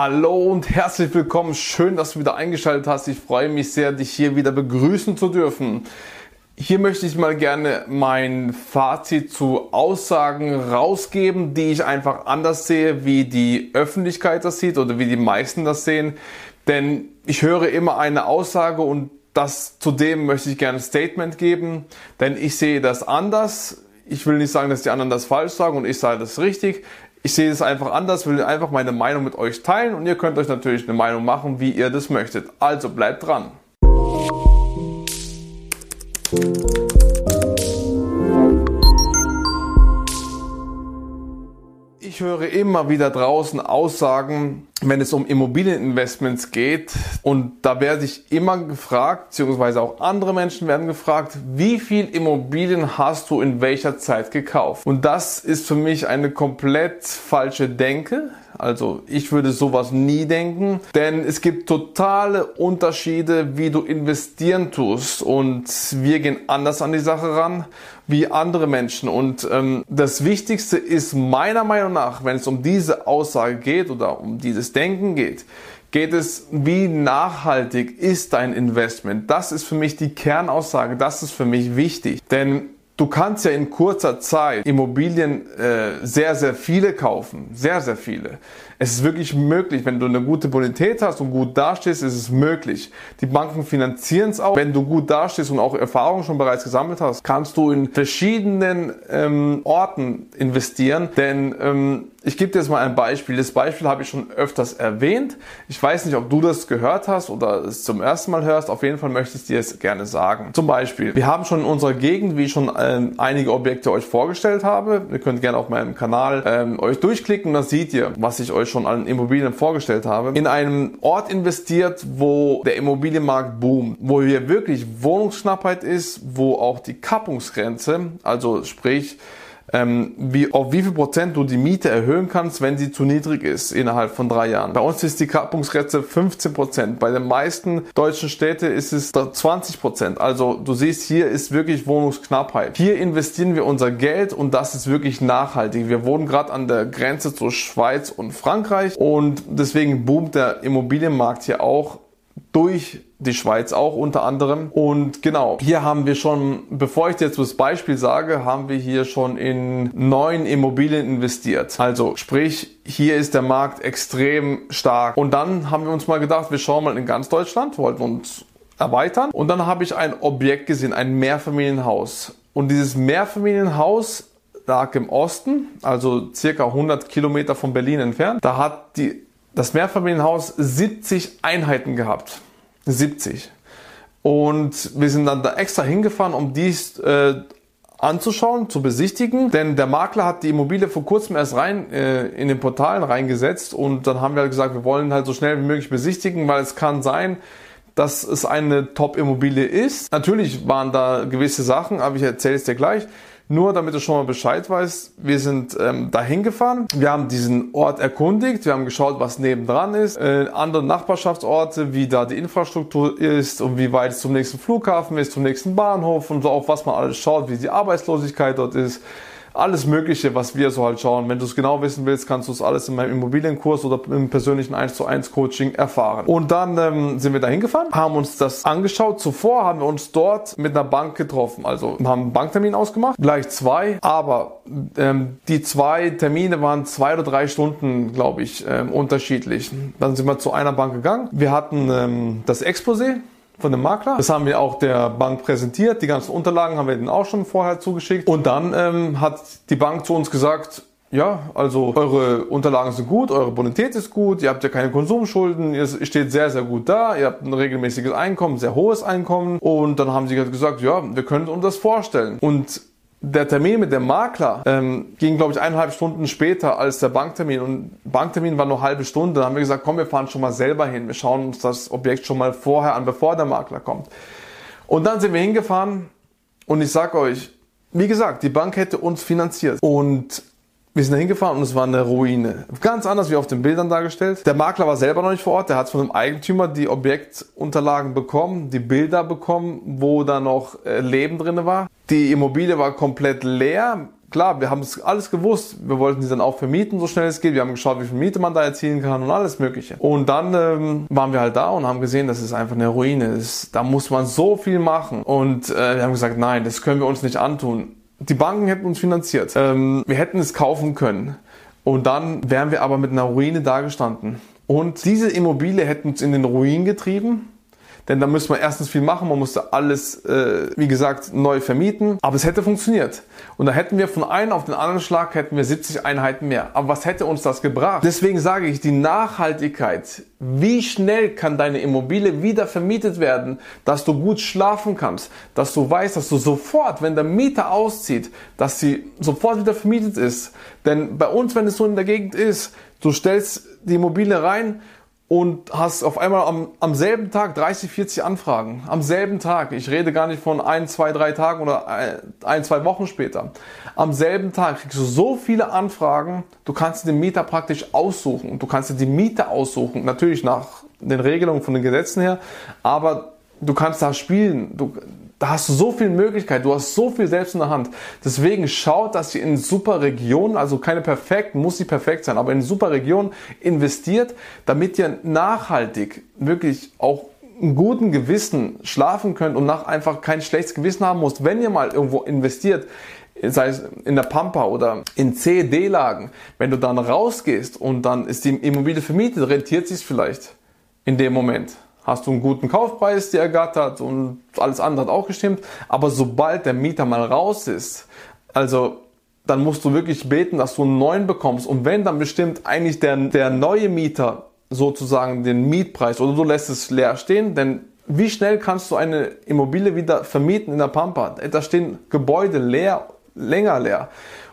Hallo und herzlich willkommen. Schön, dass du wieder eingeschaltet hast. Ich freue mich sehr, dich hier wieder begrüßen zu dürfen. Hier möchte ich mal gerne mein Fazit zu Aussagen rausgeben, die ich einfach anders sehe, wie die Öffentlichkeit das sieht oder wie die meisten das sehen. Denn ich höre immer eine Aussage und das zudem möchte ich gerne ein Statement geben, denn ich sehe das anders. Ich will nicht sagen, dass die anderen das falsch sagen und ich sage das richtig. Ich sehe es einfach anders, will einfach meine Meinung mit euch teilen und ihr könnt euch natürlich eine Meinung machen, wie ihr das möchtet. Also bleibt dran. Ich höre immer wieder draußen Aussagen, wenn es um Immobilieninvestments geht. Und da werde ich immer gefragt, beziehungsweise auch andere Menschen werden gefragt, wie viel Immobilien hast du in welcher Zeit gekauft? Und das ist für mich eine komplett falsche Denke. Also ich würde sowas nie denken, denn es gibt totale Unterschiede, wie du investieren tust und wir gehen anders an die Sache ran wie andere Menschen. Und ähm, das Wichtigste ist meiner Meinung nach, wenn es um diese Aussage geht oder um dieses Denken geht, geht es, wie nachhaltig ist dein Investment? Das ist für mich die Kernaussage, das ist für mich wichtig. Denn Du kannst ja in kurzer Zeit Immobilien äh, sehr, sehr viele kaufen. Sehr, sehr viele. Es ist wirklich möglich, wenn du eine gute Bonität hast und gut dastehst, ist es möglich. Die Banken finanzieren es auch. Wenn du gut dastehst und auch Erfahrung schon bereits gesammelt hast, kannst du in verschiedenen ähm, Orten investieren. Denn ähm, ich gebe dir jetzt mal ein Beispiel. Das Beispiel habe ich schon öfters erwähnt. Ich weiß nicht, ob du das gehört hast oder es zum ersten Mal hörst. Auf jeden Fall möchte ich dir es gerne sagen. Zum Beispiel, wir haben schon in unserer Gegend, wie ich schon ähm, einige Objekte euch vorgestellt habe. Ihr könnt gerne auf meinem Kanal ähm, euch durchklicken und dann seht ihr, was ich euch schon an Immobilien vorgestellt habe, in einem Ort investiert, wo der Immobilienmarkt boomt, wo hier wirklich Wohnungsknappheit ist, wo auch die Kappungsgrenze, also sprich ähm, wie, auf wie viel Prozent du die Miete erhöhen kannst, wenn sie zu niedrig ist innerhalb von drei Jahren. Bei uns ist die Kappungsgrenze 15 Prozent. Bei den meisten deutschen Städten ist es 20 Prozent. Also du siehst, hier ist wirklich Wohnungsknappheit. Hier investieren wir unser Geld und das ist wirklich nachhaltig. Wir wohnen gerade an der Grenze zur Schweiz und Frankreich und deswegen boomt der Immobilienmarkt hier auch durch die Schweiz auch unter anderem. Und genau, hier haben wir schon, bevor ich jetzt das Beispiel sage, haben wir hier schon in neun Immobilien investiert. Also sprich, hier ist der Markt extrem stark. Und dann haben wir uns mal gedacht, wir schauen mal in ganz Deutschland, wollten uns erweitern. Und dann habe ich ein Objekt gesehen, ein Mehrfamilienhaus. Und dieses Mehrfamilienhaus lag im Osten, also circa 100 Kilometer von Berlin entfernt. Da hat die das Mehrfamilienhaus 70 Einheiten gehabt. 70. Und wir sind dann da extra hingefahren, um dies äh, anzuschauen, zu besichtigen. Denn der Makler hat die Immobilie vor kurzem erst rein äh, in den Portalen reingesetzt und dann haben wir halt gesagt, wir wollen halt so schnell wie möglich besichtigen, weil es kann sein, dass es eine Top-Immobilie ist. Natürlich waren da gewisse Sachen, aber ich erzähle es dir gleich. Nur damit du schon mal Bescheid weißt, wir sind ähm, dahin gefahren, wir haben diesen Ort erkundigt, wir haben geschaut, was nebendran ist, äh, andere Nachbarschaftsorte, wie da die Infrastruktur ist und wie weit es zum nächsten Flughafen ist, zum nächsten Bahnhof und so auch was man alles schaut, wie die Arbeitslosigkeit dort ist alles Mögliche, was wir so halt schauen. Wenn du es genau wissen willst, kannst du es alles in meinem Immobilienkurs oder im persönlichen 1 zu 1 Coaching erfahren. Und dann ähm, sind wir da hingefahren, haben uns das angeschaut. Zuvor haben wir uns dort mit einer Bank getroffen. Also haben einen Banktermin ausgemacht, gleich zwei, aber ähm, die zwei Termine waren zwei oder drei Stunden, glaube ich, ähm, unterschiedlich. Dann sind wir zu einer Bank gegangen. Wir hatten ähm, das Exposé von dem Makler. Das haben wir auch der Bank präsentiert. Die ganzen Unterlagen haben wir denen auch schon vorher zugeschickt. Und dann ähm, hat die Bank zu uns gesagt, ja, also eure Unterlagen sind gut, eure Bonität ist gut, ihr habt ja keine Konsumschulden, ihr steht sehr, sehr gut da, ihr habt ein regelmäßiges Einkommen, sehr hohes Einkommen. Und dann haben sie halt gesagt, ja, wir können uns das vorstellen. Und der Termin mit dem Makler ähm, ging, glaube ich, eineinhalb Stunden später als der Banktermin. Und Banktermin war nur halbe Stunde. Dann haben wir gesagt, komm, wir fahren schon mal selber hin. Wir schauen uns das Objekt schon mal vorher an, bevor der Makler kommt. Und dann sind wir hingefahren und ich sag euch, wie gesagt, die Bank hätte uns finanziert. Und wir sind da hingefahren und es war eine Ruine. Ganz anders wie auf den Bildern dargestellt. Der Makler war selber noch nicht vor Ort. Der hat von dem Eigentümer die Objektunterlagen bekommen, die Bilder bekommen, wo da noch äh, Leben drin war. Die Immobilie war komplett leer. klar, wir haben es alles gewusst. Wir wollten sie dann auch vermieten, so schnell es geht. Wir haben geschaut, wie viel Miete man da erzielen kann und alles Mögliche. Und dann ähm, waren wir halt da und haben gesehen, das ist einfach eine Ruine. Das, da muss man so viel machen. Und äh, wir haben gesagt, nein, das können wir uns nicht antun. Die Banken hätten uns finanziert. Ähm, wir hätten es kaufen können. Und dann wären wir aber mit einer Ruine dagestanden. Und diese Immobilie hätte uns in den Ruin getrieben denn da müsste man erstens viel machen, man musste alles, äh, wie gesagt, neu vermieten. Aber es hätte funktioniert. Und da hätten wir von einem auf den anderen Schlag hätten wir 70 Einheiten mehr. Aber was hätte uns das gebracht? Deswegen sage ich, die Nachhaltigkeit. Wie schnell kann deine Immobilie wieder vermietet werden, dass du gut schlafen kannst, dass du weißt, dass du sofort, wenn der Mieter auszieht, dass sie sofort wieder vermietet ist. Denn bei uns, wenn es so in der Gegend ist, du stellst die Immobilie rein, und hast auf einmal am, am selben Tag 30, 40 Anfragen. Am selben Tag. Ich rede gar nicht von ein, zwei, drei Tagen oder ein, zwei Wochen später. Am selben Tag kriegst du so viele Anfragen, du kannst den Mieter praktisch aussuchen. Du kannst dir die Miete aussuchen. Natürlich nach den Regelungen von den Gesetzen her, aber du kannst da spielen. Du, da hast du so viel Möglichkeit, du hast so viel selbst in der Hand. Deswegen schaut, dass ihr in super Regionen, also keine perfekt, muss nicht perfekt sein, aber in super Regionen investiert, damit ihr nachhaltig wirklich auch einen guten Gewissen schlafen könnt und nach einfach kein schlechtes Gewissen haben müsst, wenn ihr mal irgendwo investiert, sei es in der Pampa oder in C, D-Lagen, wenn du dann rausgehst und dann ist die Immobilie vermietet, rentiert sich vielleicht in dem Moment hast du einen guten Kaufpreis dir ergattert und alles andere hat auch gestimmt. Aber sobald der Mieter mal raus ist, also dann musst du wirklich beten, dass du einen neuen bekommst. Und wenn dann bestimmt eigentlich der, der neue Mieter sozusagen den Mietpreis oder du lässt es leer stehen, denn wie schnell kannst du eine Immobilie wieder vermieten in der Pampa? Da stehen Gebäude leer, länger leer.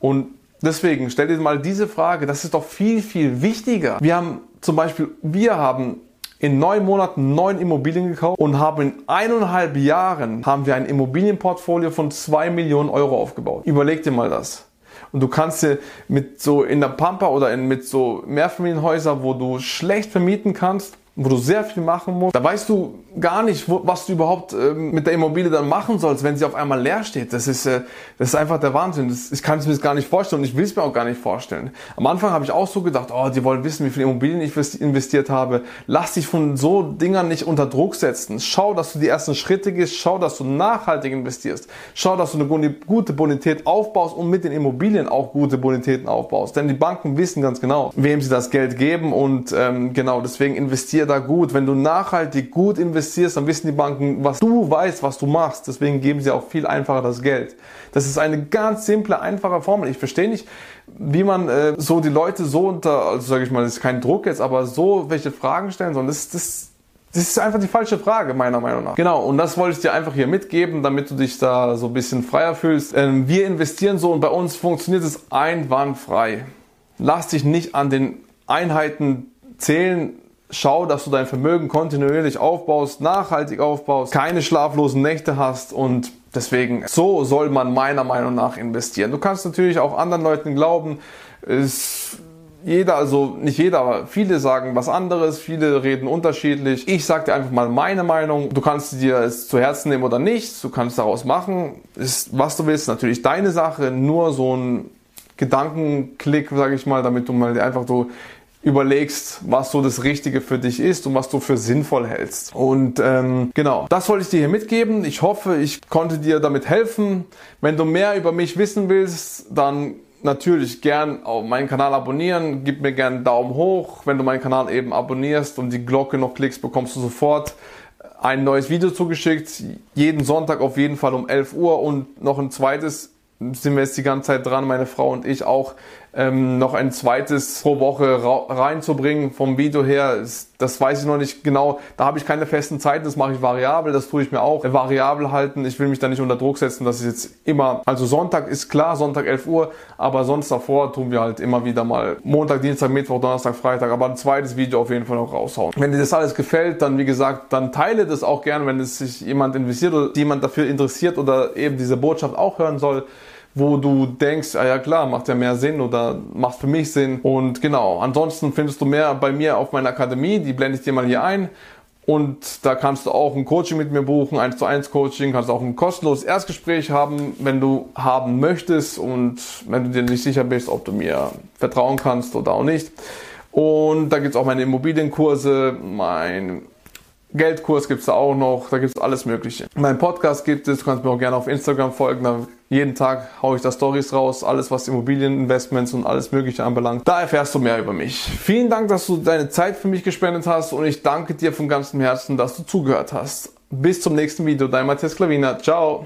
Und deswegen stell dir mal diese Frage, das ist doch viel, viel wichtiger. Wir haben zum Beispiel, wir haben in neun Monaten neun Immobilien gekauft und haben in eineinhalb Jahren haben wir ein Immobilienportfolio von zwei Millionen Euro aufgebaut. Überleg dir mal das. Und du kannst dir mit so in der Pampa oder in, mit so Mehrfamilienhäusern, wo du schlecht vermieten kannst, wo du sehr viel machen musst. Da weißt du gar nicht, wo, was du überhaupt äh, mit der Immobilie dann machen sollst, wenn sie auf einmal leer steht. Das ist, äh, das ist einfach der Wahnsinn. Das, ich kann es mir gar nicht vorstellen und ich will es mir auch gar nicht vorstellen. Am Anfang habe ich auch so gedacht, oh, die wollen wissen, wie viel Immobilien ich investiert habe. Lass dich von so Dingern nicht unter Druck setzen. Schau, dass du die ersten Schritte gehst. Schau, dass du nachhaltig investierst. Schau, dass du eine gute Bonität aufbaust und mit den Immobilien auch gute Bonitäten aufbaust. Denn die Banken wissen ganz genau, wem sie das Geld geben und ähm, genau deswegen investiert da gut. Wenn du nachhaltig gut investierst, dann wissen die Banken, was du weißt, was du machst. Deswegen geben sie auch viel einfacher das Geld. Das ist eine ganz simple, einfache Formel. Ich verstehe nicht, wie man äh, so die Leute so unter, also sage ich mal, das ist kein Druck jetzt, aber so welche Fragen stellen sollen. Das, das, das ist einfach die falsche Frage, meiner Meinung nach. Genau, und das wollte ich dir einfach hier mitgeben, damit du dich da so ein bisschen freier fühlst. Ähm, wir investieren so und bei uns funktioniert es einwandfrei. Lass dich nicht an den Einheiten zählen, Schau, dass du dein Vermögen kontinuierlich aufbaust, nachhaltig aufbaust, keine schlaflosen Nächte hast und deswegen, so soll man meiner Meinung nach investieren. Du kannst natürlich auch anderen Leuten glauben, ist jeder, also nicht jeder, aber viele sagen was anderes, viele reden unterschiedlich. Ich sag dir einfach mal meine Meinung. Du kannst dir es zu Herzen nehmen oder nicht. Du kannst daraus machen. Ist, was du willst, natürlich deine Sache. Nur so ein Gedankenklick, sage ich mal, damit du mal einfach so überlegst, was so das Richtige für dich ist und was du für sinnvoll hältst. Und ähm, genau, das wollte ich dir hier mitgeben. Ich hoffe, ich konnte dir damit helfen. Wenn du mehr über mich wissen willst, dann natürlich gern auf meinen Kanal abonnieren. Gib mir gern einen Daumen hoch. Wenn du meinen Kanal eben abonnierst und die Glocke noch klickst, bekommst du sofort ein neues Video zugeschickt. Jeden Sonntag auf jeden Fall um 11 Uhr und noch ein zweites sind wir jetzt die ganze Zeit dran, meine Frau und ich auch ähm, noch ein zweites pro Woche reinzubringen vom Video her. Das weiß ich noch nicht genau. Da habe ich keine festen Zeiten, das mache ich variabel, das tue ich mir auch. Variabel halten, ich will mich da nicht unter Druck setzen, dass es jetzt immer, also Sonntag ist klar, Sonntag 11 Uhr, aber sonst davor tun wir halt immer wieder mal Montag, Dienstag, Mittwoch, Donnerstag, Freitag, aber ein zweites Video auf jeden Fall noch raushauen. Wenn dir das alles gefällt, dann wie gesagt, dann teile das auch gern, wenn es sich jemand investiert oder jemand dafür interessiert oder eben diese Botschaft auch hören soll wo du denkst, ah ja klar, macht ja mehr Sinn oder macht für mich Sinn. Und genau, ansonsten findest du mehr bei mir auf meiner Akademie, die blende ich dir mal hier ein. Und da kannst du auch ein Coaching mit mir buchen, 1 zu 1 Coaching, kannst auch ein kostenloses Erstgespräch haben, wenn du haben möchtest und wenn du dir nicht sicher bist, ob du mir vertrauen kannst oder auch nicht. Und da gibt es auch meine Immobilienkurse, mein Geldkurs gibt es da auch noch, da gibt es alles Mögliche. Mein Podcast gibt es, du kannst mir auch gerne auf Instagram folgen, da jeden Tag haue ich da Stories raus, alles was Immobilieninvestments und alles Mögliche anbelangt. Da erfährst du mehr über mich. Vielen Dank, dass du deine Zeit für mich gespendet hast und ich danke dir von ganzem Herzen, dass du zugehört hast. Bis zum nächsten Video, dein Matthias Klavina. Ciao.